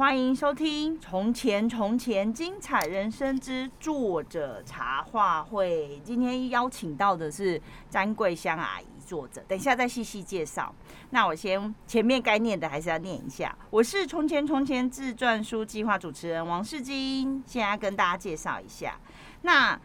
欢迎收听《从前从前精彩人生之作者茶话会》。今天邀请到的是詹桂香阿姨，作者。等一下再细细介绍。那我先前面该念的还是要念一下。我是《从前从前》自传书计划主持人王世金，现在跟大家介绍一下。那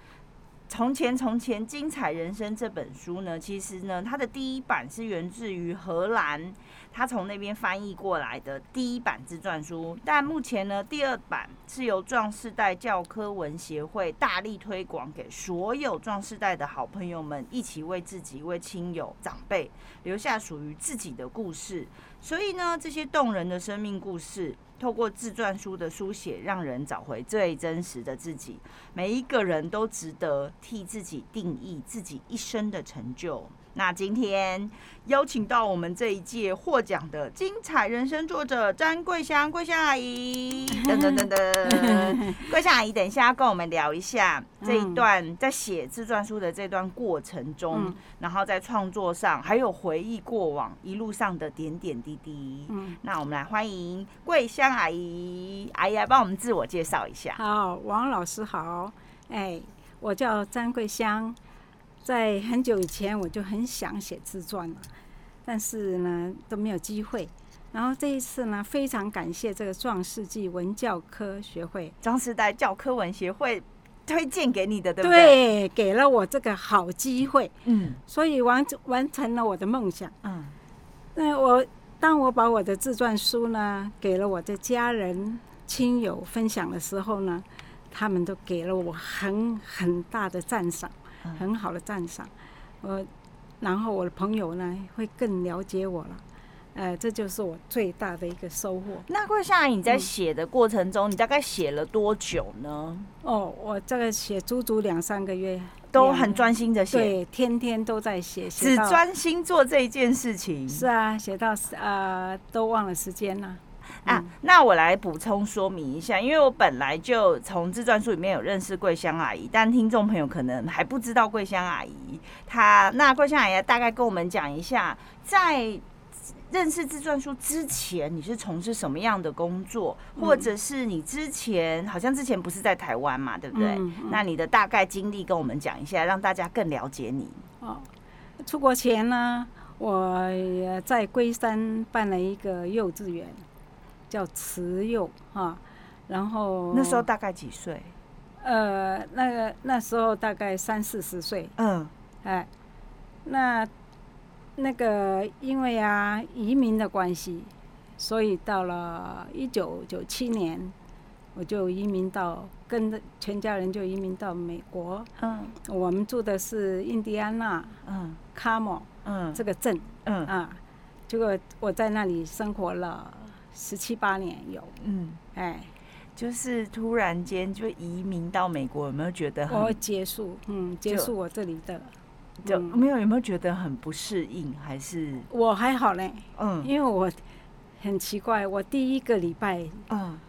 从前从前精彩人生这本书呢，其实呢，它的第一版是源自于荷兰。他从那边翻译过来的第一版自传书，但目前呢，第二版是由壮世代教科文协会大力推广给所有壮世代的好朋友们，一起为自己、为亲友、长辈留下属于自己的故事。所以呢，这些动人的生命故事，透过自传书的书写，让人找回最真实的自己。每一个人都值得替自己定义自己一生的成就。那今天邀请到我们这一届获奖的精彩人生作者詹桂香，桂香阿姨，等等等等，桂香阿姨，等一下要跟我们聊一下这一段在写自传书的这段过程中，然后在创作上还有回忆过往一路上的点点滴滴。嗯，那我们来欢迎桂香阿姨，阿姨来帮我们自我介绍一下。好，王老师好，哎，我叫詹桂香。在很久以前，我就很想写自传了，但是呢都没有机会。然后这一次呢，非常感谢这个壮世纪文教科学会、壮时代教科文学会推荐给你的，对不对？对，给了我这个好机会，嗯，所以完完成了我的梦想，嗯。那我当我把我的自传书呢，给了我的家人亲友分享的时候呢，他们都给了我很很大的赞赏。很好的赞赏，我，然后我的朋友呢会更了解我了，呃，这就是我最大的一个收获。那桂香阿姨你在写的过程中，嗯、你大概写了多久呢？哦，我这个写足足两三个月，都很专心的写，对，天天都在写，只专心做这一件事情。是啊，写到呃都忘了时间了。啊，那我来补充说明一下，因为我本来就从自传书里面有认识桂香阿姨，但听众朋友可能还不知道桂香阿姨。她那桂香阿姨大概跟我们讲一下，在认识自传书之前，你是从事什么样的工作，或者是你之前好像之前不是在台湾嘛，对不对？嗯嗯、那你的大概经历跟我们讲一下，让大家更了解你。哦，出国前呢，我在龟山办了一个幼稚园。叫慈幼哈，然后那时候大概几岁？呃，那个那时候大概三四十岁。嗯，哎，那那个因为啊移民的关系，所以到了一九九七年，我就移民到跟着全家人就移民到美国。嗯，我们住的是印第安纳，嗯，卡莫，嗯，这个镇，嗯啊，结果我在那里生活了。十七八年有，嗯，哎，就是突然间就移民到美国，有没有觉得很？我结束，嗯，结束我这里的，就没有有没有觉得很不适应？还是？我还好嘞，嗯，因为我很奇怪，我第一个礼拜，嗯，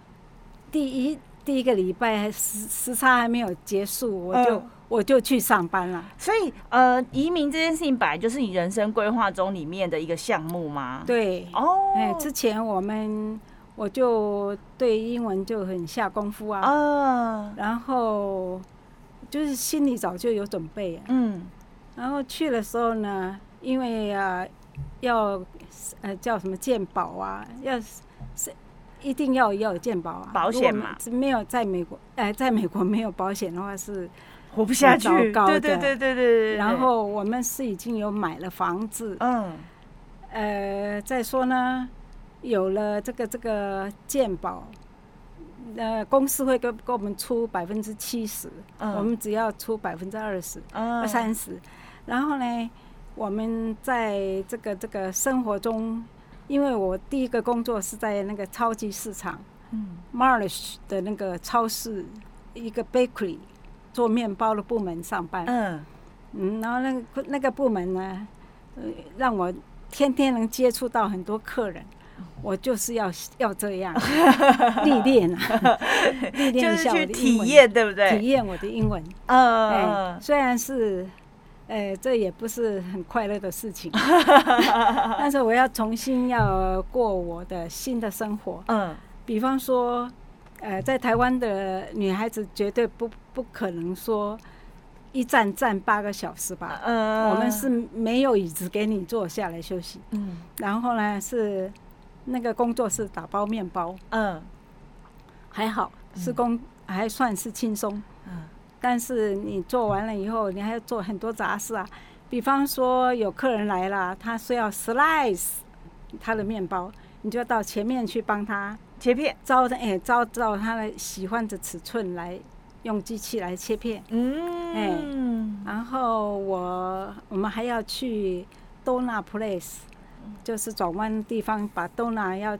第一第一个礼拜时时差还没有结束，我就。我就去上班了，所以呃，移民这件事情本来就是你人生规划中里面的一个项目吗？对，哦，哎，之前我们我就对英文就很下功夫啊，嗯，然后就是心里早就有准备，嗯，然后去的时候呢，因为啊要呃叫什么鉴宝啊，要是一定要要有健保啊，保险嘛，没有在美国，哎，在美国没有保险的话是。活不下去，对对对对对对。然后我们是已经有买了房子，嗯，呃，再说呢，有了这个这个健保，呃，公司会给给我们出百分之七十，我们只要出百分之二十、二三十。然后呢，我们在这个这个生活中，因为我第一个工作是在那个超级市场，嗯，Marlish 的那个超市，一个 bakery。做面包的部门上班，嗯，嗯，然后那个那个部门呢，呃，让我天天能接触到很多客人，我就是要要这样 历练啊，历练一下我的英文，体验对不对？体验我的英文，嗯、欸，虽然是，呃、欸，这也不是很快乐的事情，但是我要重新要过我的新的生活，嗯，比方说，呃，在台湾的女孩子绝对不不可能说一站站八个小时吧。嗯，我们是没有椅子给你坐下来休息。嗯，然后呢是那个工作是打包面包。嗯，还好，施工还算是轻松。嗯，但是你做完了以后，你还要做很多杂事啊。比方说有客人来了，他说要 slice 他的面包，你就要到前面去帮他切片，照着哎，照照他的喜欢的尺寸来用机器来切片。嗯，哎，然后我我们还要去 donut place，就是转弯的地方，把 donut 要。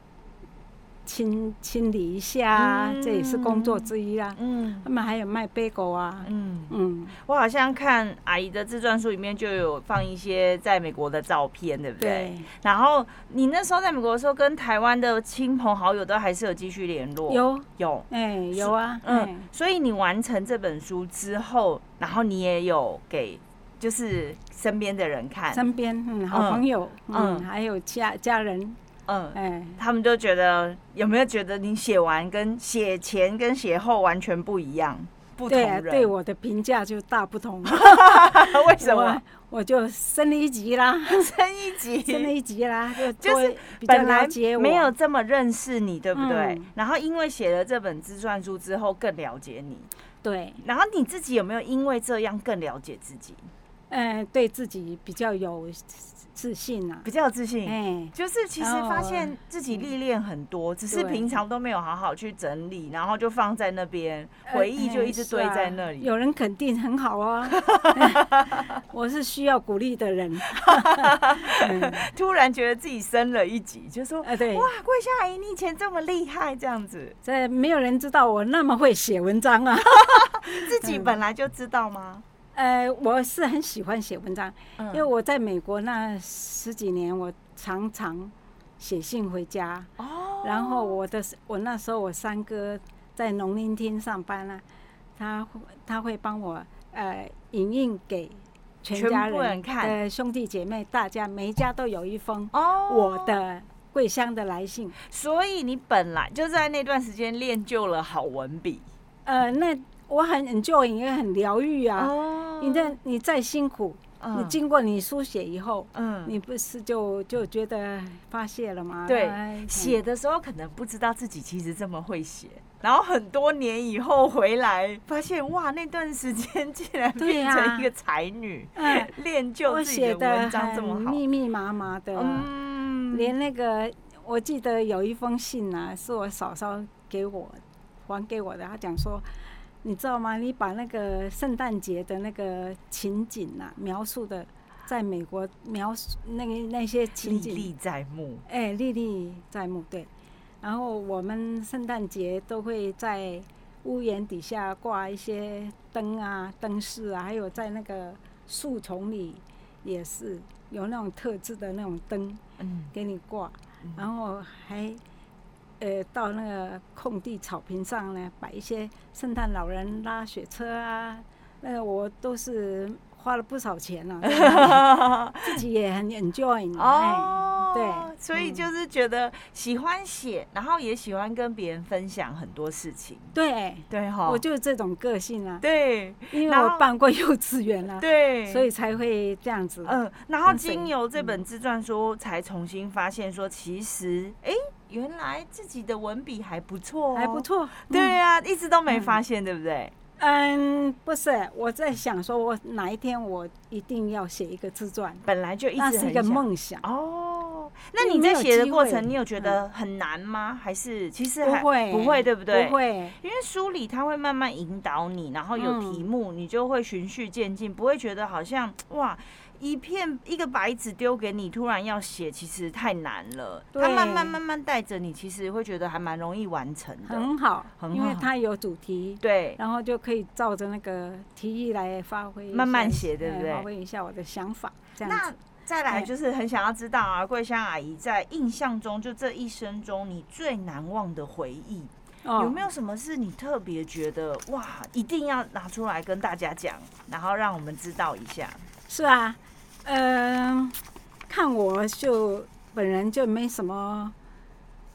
清清理一下，嗯、这也是工作之一啊。嗯，他们还有卖贝果啊。嗯嗯，我好像看阿姨的自传书里面就有放一些在美国的照片，对不对？对。然后你那时候在美国的时候，跟台湾的亲朋好友都还是有继续联络。有有，哎、欸，有啊。嗯，欸、所以你完成这本书之后，然后你也有给就是身边的人看，身边嗯好朋友嗯，嗯还有家家人。嗯，哎，他们就觉得有没有觉得你写完跟写前跟写后完全不一样？不同人对，对我的评价就大不同。为什么？我就升了一级啦，升一级，升了一级啦，就就是本来没有这么认识你，对不对？嗯、然后因为写了这本自传书之后，更了解你。对，然后你自己有没有因为这样更了解自己？嗯，对自己比较有。自信啊，比较有自信，哎，就是其实发现自己历练很多，只是平常都没有好好去整理，然后就放在那边，回忆就一直堆在那里。有人肯定很好啊，我是需要鼓励的人。突然觉得自己升了一级，就说，哎，对，哇，桂香阿姨，你以前这么厉害，这样子，这没有人知道我那么会写文章啊。自己本来就知道吗？呃，我是很喜欢写文章，因为我在美国那十几年，我常常写信回家。哦。然后我的我那时候我三哥在农林厅上班呢，他他会帮我呃影印给全家人看，呃兄弟姐妹大家每一家都有一封哦我的桂香的来信。所以你本来就在那段时间练就了好文笔。呃，那。我很 enjoy，也很疗愈啊。Oh. 你在你再辛苦，uh. 你经过你书写以后，嗯，你不是就就觉得发泄了吗？对，写的时候可能不知道自己其实这么会写，然后很多年以后回来发现，哇，那段时间竟然变成一个才女，嗯，练就自己的文章这么好，密密麻麻的，嗯，连那个我记得有一封信啊，是我嫂嫂给我还给我的，她讲说。你知道吗？你把那个圣诞节的那个情景呐、啊，描述的，在美国描述那个那些情景历历在目。哎，历历在目，对。然后我们圣诞节都会在屋檐底下挂一些灯啊、灯饰啊，还有在那个树丛里也是有那种特制的那种灯，嗯，给你挂，然后还。呃，到那个空地草坪上呢，摆一些圣诞老人拉雪车啊，那个我都是花了不少钱呢、啊，自己也很 enjoy 哦，对，所以就是觉得喜欢写，然后也喜欢跟别人分享很多事情，对对哈，我就是这种个性啊，对，因为我办过幼稚园啊，对，所以才会这样子，嗯，然后经由这本自传书，才重新发现说，其实，哎。原来自己的文笔还不错，还不错。对啊，一直都没发现，对不对？嗯，不是，我在想说，我哪一天我一定要写一个自传，本来就一直是一个梦想哦。那你在写的过程，你有觉得很难吗？还是其实还不会，不会，对不对？不会，因为书里他会慢慢引导你，然后有题目，你就会循序渐进，不会觉得好像哇。一片一个白纸丢给你，突然要写，其实太难了。对他慢慢慢慢带着你，其实会觉得还蛮容易完成的。很好，很好，因为它有主题，对，然后就可以照着那个提议来发挥，慢慢写，对不对？发挥一下我的想法。这样子。那再来就是很想要知道啊，桂香阿姨在印象中，就这一生中你最难忘的回忆，哦、有没有什么是你特别觉得哇，一定要拿出来跟大家讲，然后让我们知道一下？是啊。嗯、呃，看我就本人就没什么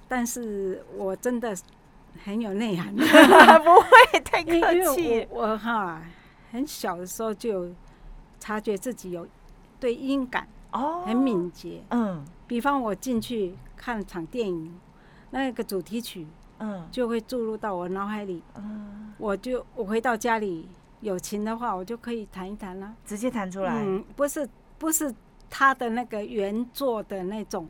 但是我真的很有内涵。不会太客气。我哈很小的时候就察觉自己有对音感哦很敏捷。嗯，比方我进去看场电影，那个主题曲嗯就会注入到我脑海里。嗯，我就我回到家里有琴的话，我就可以弹一弹了，直接弹出来。嗯，不是不是他的那个原作的那种。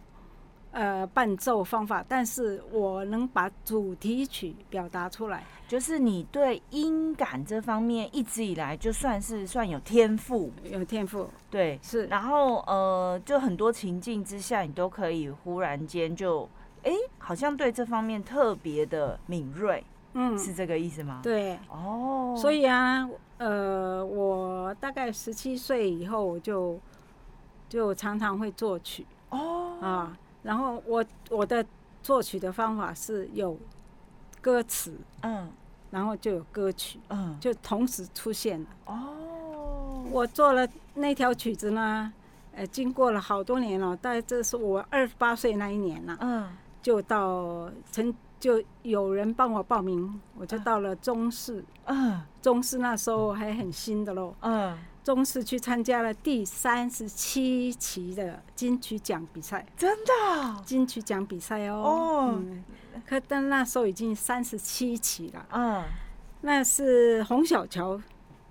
呃，伴奏方法，但是我能把主题曲表达出来，就是你对音感这方面一直以来就算是算有天赋，有天赋，对，是。然后呃，就很多情境之下，你都可以忽然间就，哎、欸，好像对这方面特别的敏锐，嗯，是这个意思吗？对，哦，所以啊，呃，我大概十七岁以后我就就常常会作曲，哦，啊。然后我我的作曲的方法是有歌词，嗯，然后就有歌曲，嗯，就同时出现了。哦，我做了那条曲子呢，呃，经过了好多年了，大概这是我二十八岁那一年了，嗯，就到曾就有人帮我报名，我就到了中视，嗯，中视那时候还很新的喽，嗯。中视去参加了第三十七期的金曲奖比赛，真的金曲奖比赛哦。哦、嗯，可但那时候已经三十七期了。嗯，那是洪小乔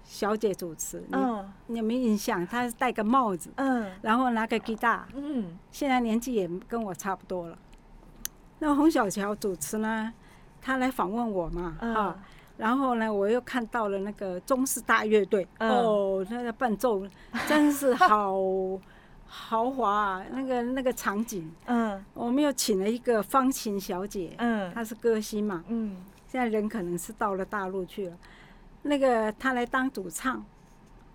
小姐主持。嗯，你有没有印象？她戴个帽子，嗯，然后拿个吉他，嗯，现在年纪也跟我差不多了。那洪小乔主持呢，他来访问我嘛，嗯、啊。然后呢，我又看到了那个中式大乐队，嗯、哦，那个伴奏 真是好豪华啊！那个那个场景，嗯，我们又请了一个方琴小姐，嗯，她是歌星嘛，嗯，现在人可能是到了大陆去了，那个她来当主唱，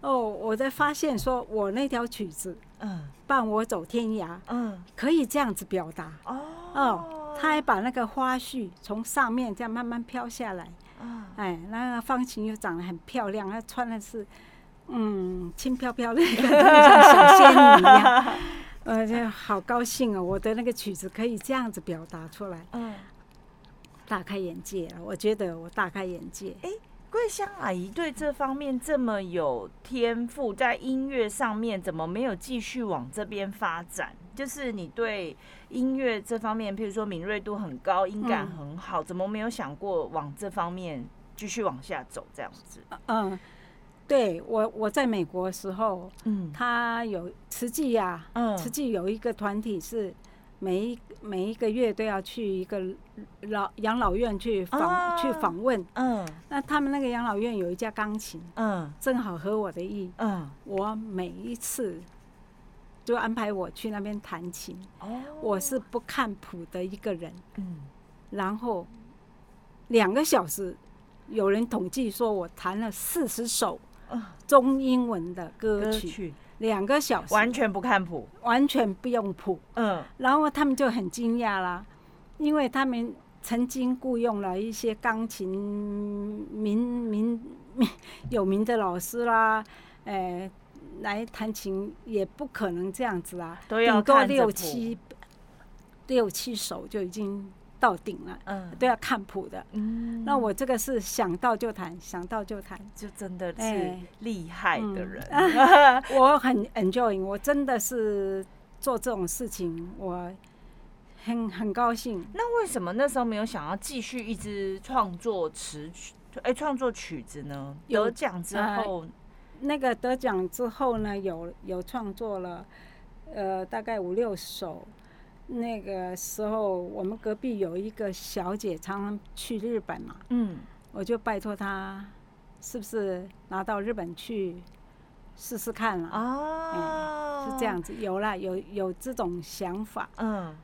哦，我在发现说我那条曲子，嗯，伴我走天涯，嗯，可以这样子表达，哦，哦，她还把那个花絮从上面这样慢慢飘下来。哎，那个方琴又长得很漂亮，她穿的是，嗯，轻飘飘的一个像小仙女一样，呃，就好高兴哦！我的那个曲子可以这样子表达出来，嗯，大开眼界了。我觉得我大开眼界。哎，桂香阿姨对这方面这么有天赋，在音乐上面怎么没有继续往这边发展？就是你对音乐这方面，譬如说敏锐度很高，音感很好，嗯、怎么没有想过往这方面继续往下走这样子？嗯，对我我在美国的时候，嗯，他有慈济呀，嗯，慈济有一个团体是每一每一个月都要去一个老养老院去访、啊、去访问，嗯，那他们那个养老院有一架钢琴，嗯，正好合我的意，嗯，我每一次。就安排我去那边弹琴。哦，我是不看谱的一个人。嗯，然后两个小时，有人统计说我弹了四十首中英文的歌曲，两个小时完全不看谱，完全不用谱。嗯，然后他们就很惊讶啦，因为他们曾经雇佣了一些钢琴名名名 有名的老师啦，哎。来弹琴也不可能这样子啊，顶多六七六七首就已经到顶了，嗯，都要看谱的，嗯，那我这个是想到就弹，想到就弹，就真的是厉害的人，欸嗯、我很 enjoy，我真的是做这种事情，我很很高兴。那为什么那时候没有想要继续一直创作词曲，哎，创作曲子呢？得奖之后。呃那个得奖之后呢，有有创作了，呃，大概五六首。那个时候，我们隔壁有一个小姐，常常去日本嘛，嗯，我就拜托她，是不是拿到日本去试试看了？哦，嗯，是这样子，有了，有有这种想法，嗯。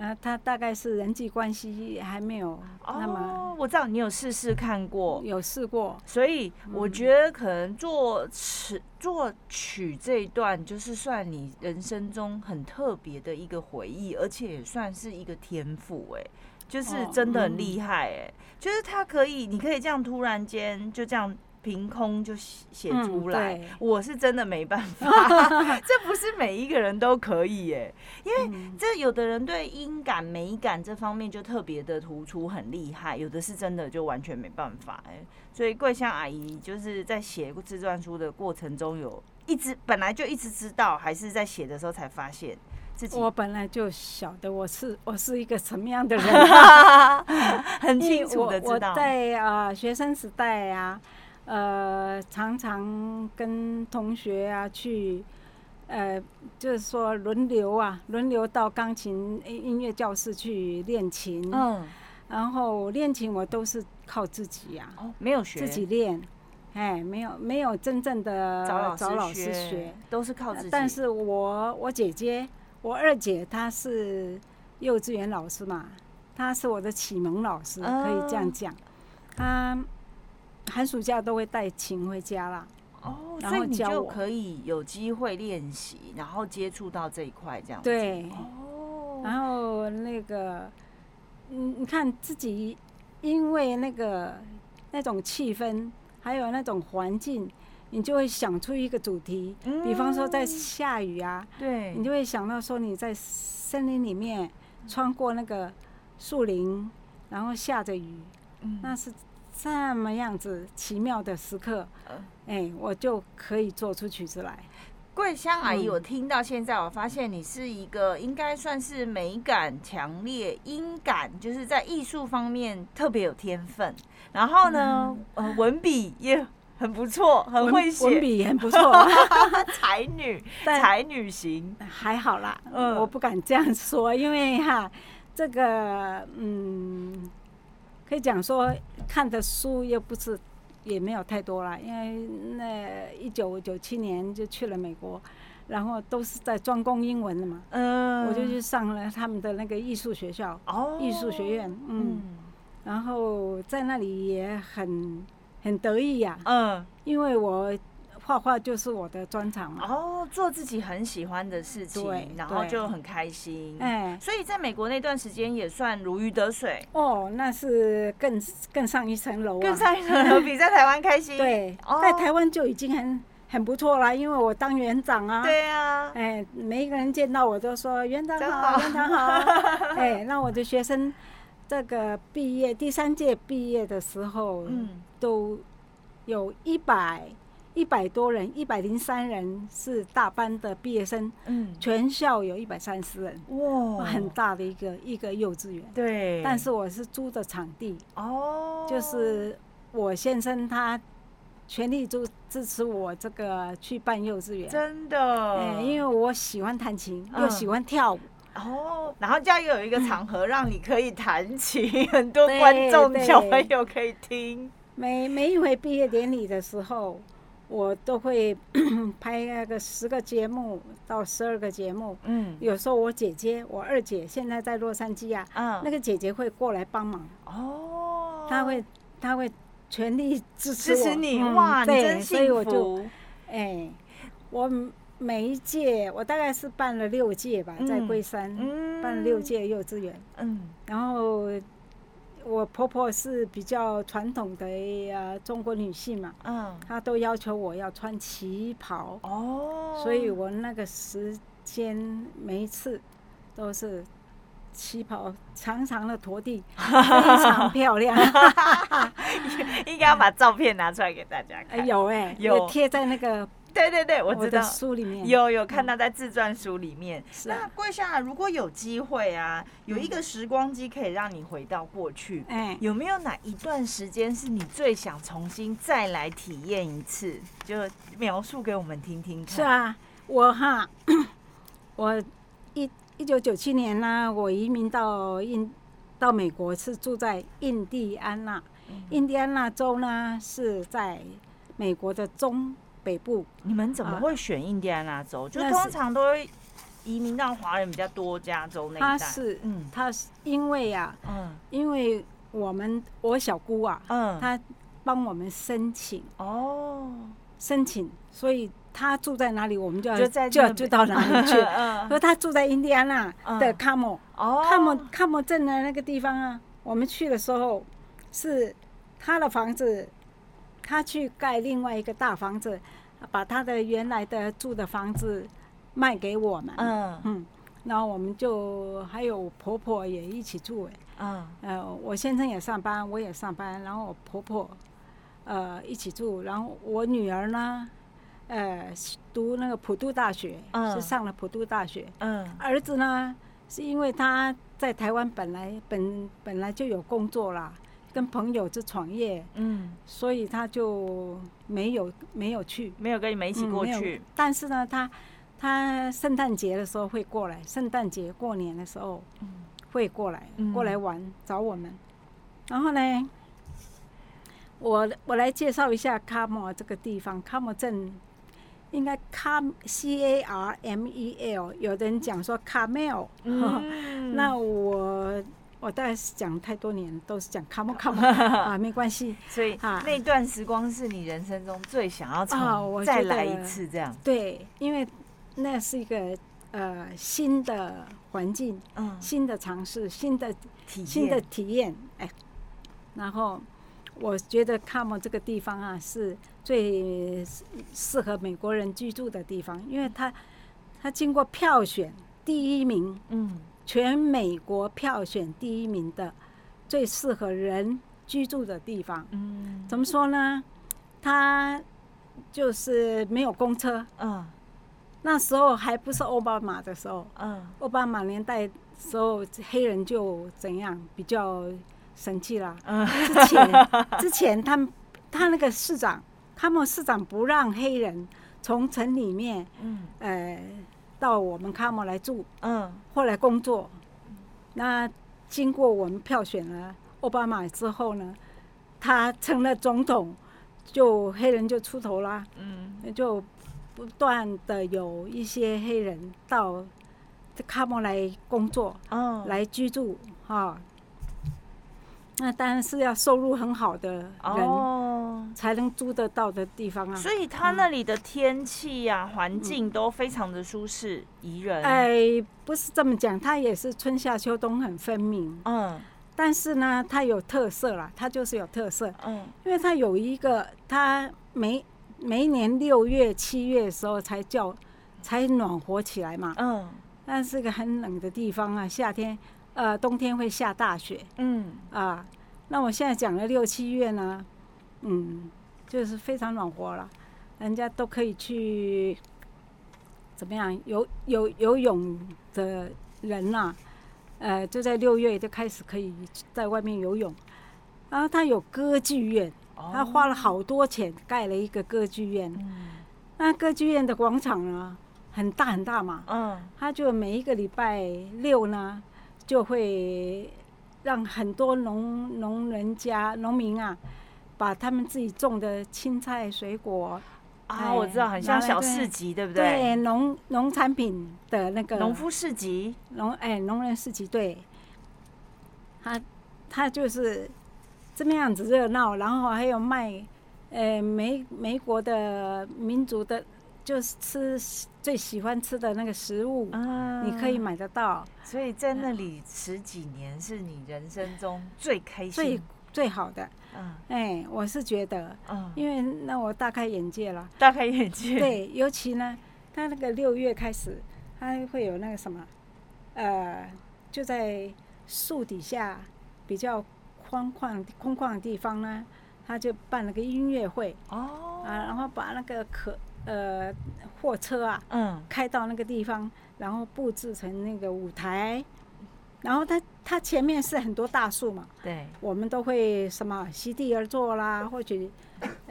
那他大概是人际关系还没有那么。哦，我知道你有试试看过，有试过，所以我觉得可能作词作曲这一段，就是算你人生中很特别的一个回忆，而且也算是一个天赋，哎，就是真的很厉害，哎，就是他可以，你可以这样突然间就这样凭空就写出来，嗯、我是真的没办法，这不是每一个人都可以耶。因为这有的人对音感、美感这方面就特别的突出，很厉害；有的是真的就完全没办法。哎，所以桂香阿姨就是在写自传书的过程中，有一直本来就一直知道，还是在写的时候才发现自己。我本来就晓得我是我是一个什么样的人，很清楚的知道。我在啊、呃、学生时代啊。呃，常常跟同学啊去，呃，就是说轮流啊，轮流到钢琴音乐教室去练琴。嗯。然后练琴我都是靠自己呀、啊。哦，没有学。自己练，哎，没有没有真正的找老师学，都是靠自己。但是我我姐姐，我二姐她是幼稚园老师嘛，她是我的启蒙老师，可以这样讲，她。嗯寒暑假都会带琴回家啦，哦，所以你就可以有机会练习，然后接触到这一块这样子。对，哦，然后那个，嗯，你看自己，因为那个那种气氛，还有那种环境，你就会想出一个主题。嗯，比方说在下雨啊，对，你就会想到说你在森林里面穿过那个树林，然后下着雨，嗯，那是。这么样子奇妙的时刻，哎，我就可以做出曲子来。桂香阿姨，我听到现在，我发现你是一个应该算是美感强烈、音感就是在艺术方面特别有天分。然后呢，呃，文笔也很不错，很会写，文笔也很不错，才女，才女型，还好啦。嗯，我不敢这样说，因为哈，这个，嗯。可以讲说，看的书又不是，也没有太多了，因为那一九九七年就去了美国，然后都是在专攻英文的嘛，嗯，我就去上了他们的那个艺术学校，哦，艺术学院，嗯，然后在那里也很很得意呀，嗯，因为我。画画就是我的专长嘛。哦，做自己很喜欢的事情，然后就很开心。哎，所以在美国那段时间也算如鱼得水。哦，那是更更上一层楼，更上一层楼，比在台湾开心。对，在台湾就已经很很不错啦，因为我当园长啊。对啊。哎，每一个人见到我都说园长好，园长好。哎，那我的学生这个毕业第三届毕业的时候，嗯，都有一百。一百多人，一百零三人是大班的毕业生，嗯，全校有一百三十人，哇，很大的一个一个幼稚园。对，但是我是租的场地，哦，就是我先生他全力支支持我这个去办幼稚园，真的，哎，因为我喜欢弹琴，又喜欢跳舞，哦，然后这样又有一个场合 让你可以弹琴，很多观众小朋友可以听。每每一回毕业典礼的时候。我都会 拍那个十个节目到十二个节目，嗯，有时候我姐姐，我二姐现在在洛杉矶啊，嗯，那个姐姐会过来帮忙，哦，她会她会全力支持我，支持你，哇，你真幸福，所以我就，哎，我每一届我大概是办了六届吧，在龟山，嗯，办了六届幼稚园，嗯，然后。我婆婆是比较传统的呃中国女性嘛，嗯，她都要求我要穿旗袍，哦，所以我那个时间每一次都是旗袍长长的拖地，非常漂亮，应该要把照片拿出来给大家看，有哎，有贴在那个。对对对，我知道书里面有有看到在自传书里面。是啊，桂香啊，如果有机会啊，有一个时光机可以让你回到过去，哎，有没有哪一段时间是你最想重新再来体验一次？就描述给我们听听看。是啊，我哈，我一一九九七年呢，我移民到印到美国，是住在印第安纳。印第安纳州呢是在美国的中。北部，你们怎么会选印第安纳州？啊、就通常都会移民到华人比较多加州那一带。他是，嗯，他是因为呀、啊，嗯，因为我们我小姑啊，嗯，他帮我们申请。哦，申请，所以他住在哪里，我们就要就在就就到哪里去。嗯，说他住在印第安纳的卡莫，哦，卡莫卡莫镇的那个地方啊，我们去的时候是他的房子。他去盖另外一个大房子，把他的原来的住的房子卖给我们。嗯嗯，然后我们就还有婆婆也一起住哎。嗯呃，我先生也上班，我也上班，然后我婆婆呃一起住，然后我女儿呢，呃读那个普渡大学，嗯、是上了普渡大学。嗯，儿子呢是因为他在台湾本来本本来就有工作啦。跟朋友去创业，嗯，所以他就没有没有去，没有跟你们一起过去。嗯、但是呢，他他圣诞节的时候会过来，圣诞节过年的时候会过来，嗯、过来玩找我们。然后呢，我我来介绍一下卡莫这个地方，卡莫镇。应该卡 C A R M E L，有的人讲说卡梅尔，嗯、那我。我大概是讲太多年，都是讲 come on come 啊，没关系。所以啊，那段时光是你人生中最想要重再来一次这样。对，因为那是一个呃新的环境，嗯，新的尝试，新的新的体验。哎，然后我觉得 come 这个地方啊，是最适合美国人居住的地方，因为它它经过票选第一名，嗯。全美国票选第一名的最适合人居住的地方，嗯，怎么说呢？它就是没有公车，嗯，那时候还不是奥巴马的时候，嗯，奥巴马年代时候黑人就怎样比较生气了，嗯，之前 之前他们他那个市长，他们市长不让黑人从城里面，嗯，呃。到我们卡莫来住，嗯，后来工作，那经过我们票选了奥巴马之后呢，他成了总统，就黑人就出头啦，嗯，就不断的有一些黑人到卡莫来工作，嗯，来居住，哈。那当然是要收入很好的人才能租得到的地方啊。所以他那里的天气呀、环境都非常的舒适宜人。哎，不是这么讲，它也是春夏秋冬很分明。嗯。但是呢，它有特色啦，它就是有特色。嗯。因为它有一个，它每每一年六月、七月的时候才叫才暖和起来嘛。嗯。那是个很冷的地方啊，夏天。呃，冬天会下大雪。嗯啊，那我现在讲了六七月呢，嗯，就是非常暖和了，人家都可以去怎么样游游游泳的人呐、啊，呃，就在六月就开始可以在外面游泳。然后他有歌剧院，他花了好多钱盖了一个歌剧院。嗯，那歌剧院的广场呢，很大很大嘛。嗯，他就每一个礼拜六呢。就会让很多农农人家农民啊，把他们自己种的青菜水果啊，我知道，很像小市集，对不对？对，农农产品的那个农夫市集，农哎农人市集，对。他他就是这么样子热闹，然后还有卖，呃美美国的民族的。就是吃最喜欢吃的那个食物，嗯、你可以买得到。所以在那里十几年是你人生中最开心、最最好的。嗯，哎，我是觉得，嗯，因为那我大开眼界了。大开眼界。对，尤其呢，他那个六月开始，他会有那个什么，呃，就在树底下比较空旷空旷的地方呢，他就办了个音乐会。哦。啊，然后把那个可。呃，货车啊，嗯，开到那个地方，然后布置成那个舞台，然后它它前面是很多大树嘛，对，我们都会什么席地而坐啦，或者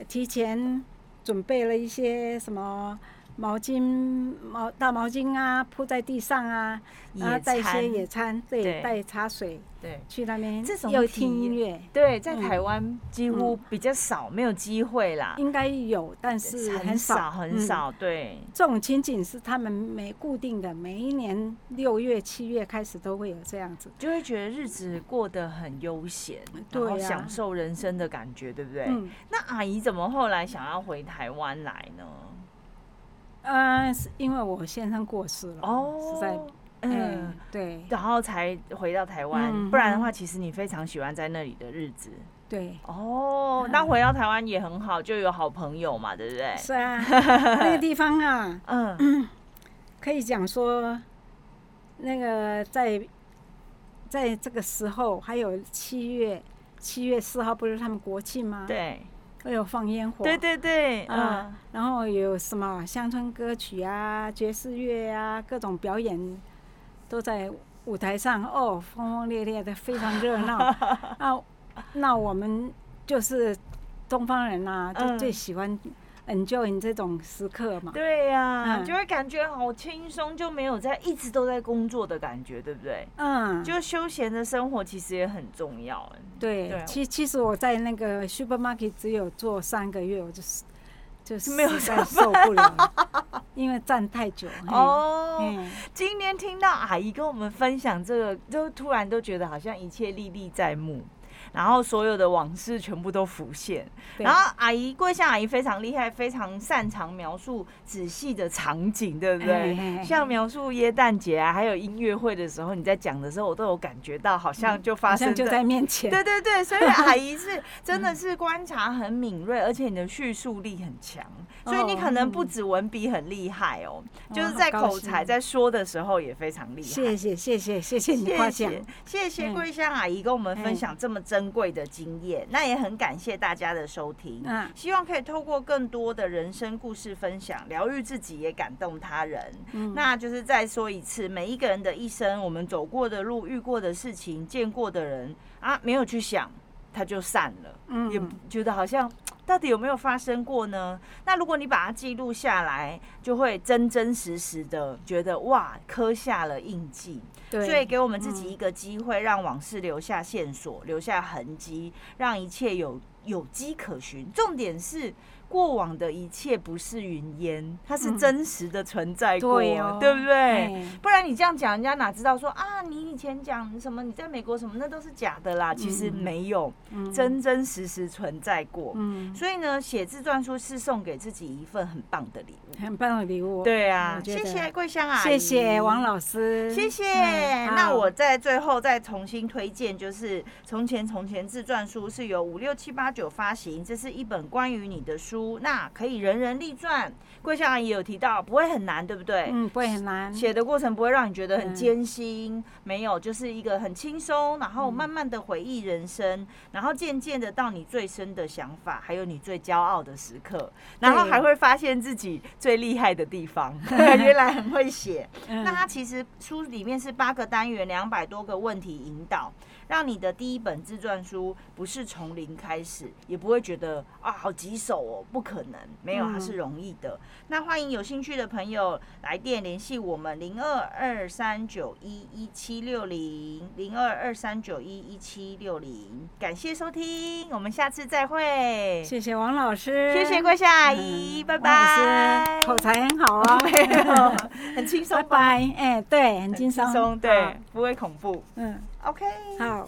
提前准备了一些什么。毛巾、毛大毛巾啊，铺在地上啊，然后带一些野餐，对，带茶水，对，去那边这种又听音乐，对，在台湾几乎比较少，没有机会啦。应该有，但是很少很少，对。这种情景是他们每固定的，每一年六月、七月开始都会有这样子，就会觉得日子过得很悠闲，然后享受人生的感觉，对不对？那阿姨怎么后来想要回台湾来呢？嗯，是因为我先生过世了，哦，是在，嗯，对，然后才回到台湾，不然的话，其实你非常喜欢在那里的日子。对。哦，那回到台湾也很好，就有好朋友嘛，对不对？是啊，那个地方啊，嗯，可以讲说，那个在在这个时候，还有七月七月四号不是他们国庆吗？对。会有放烟火，对对对，嗯，然后有什么乡村歌曲啊、爵士乐啊，各种表演都在舞台上，哦，轰轰烈烈的，非常热闹。那 那我们就是东方人呐、啊，就最喜欢。Enjoy 这种时刻嘛？对呀、啊，嗯、就会感觉好轻松，就没有在一直都在工作的感觉，对不对？嗯，就休闲的生活其实也很重要。对，对其其实我在那个 supermarket 只有做三个月，我就是就是没有再受不了，因为站太久。哦，嗯、今天听到阿姨跟我们分享这个，就突然都觉得好像一切历历在目。然后所有的往事全部都浮现。然后阿姨桂香阿姨非常厉害，非常擅长描述仔细的场景，对不对？嘿嘿像描述耶诞节啊，还有音乐会的时候，你在讲的时候，我都有感觉到，好像就发生、嗯、就在面前。对对对，所以阿姨是真的是观察很敏锐，而且你的叙述力很强，所以你可能不止文笔很厉害哦，哦就是在口才在说的时候也非常厉害。谢谢谢谢谢谢你夸奖，谢谢桂香阿姨跟我们分享这么真。珍贵的经验，那也很感谢大家的收听。嗯，希望可以透过更多的人生故事分享，疗愈自己，也感动他人。嗯，那就是再说一次，每一个人的一生，我们走过的路、遇过的事情、见过的人啊，没有去想，他就散了。嗯，也觉得好像。到底有没有发生过呢？那如果你把它记录下来，就会真真实实的觉得哇，刻下了印记。对，所以给我们自己一个机会，让往事留下线索，留下痕迹，让一切有有迹可循。重点是。过往的一切不是云烟，它是真实的存在过，嗯对，哦、对不对？嘿不然你这样讲，人家哪知道说啊，你以前讲什么，你在美国什么，那都是假的啦。其实没有，嗯、真真实实存在过。嗯、所以呢，写自传书是送给自己一份很棒的礼物，很棒的礼物。对啊，谢谢桂香啊，谢谢王老师，谢谢。嗯、那我在最后再重新推荐，就是《从前从前自传书》是由五六七八九发行，这是一本关于你的书。那可以人人立传，桂香阿姨有提到不会很难，对不对？嗯，不会很难。写的过程不会让你觉得很艰辛，嗯、没有，就是一个很轻松，然后慢慢的回忆人生，嗯、然后渐渐的到你最深的想法，还有你最骄傲的时刻，然后还会发现自己最厉害的地方，对 原来很会写。嗯、那它其实书里面是八个单元，两百多个问题引导。让你的第一本自传书不是从零开始，也不会觉得啊好棘手哦，不可能，没有，它是容易的。嗯、那欢迎有兴趣的朋友来电联系我们零二二三九一一七六零零二二三九一一七六零，感谢收听，我们下次再会。谢谢王老师，谢谢桂夏阿姨，嗯、拜拜。口才很好啊，没有，很轻松，拜拜。哎，对，很轻松，对，不会恐怖，嗯。OK，好。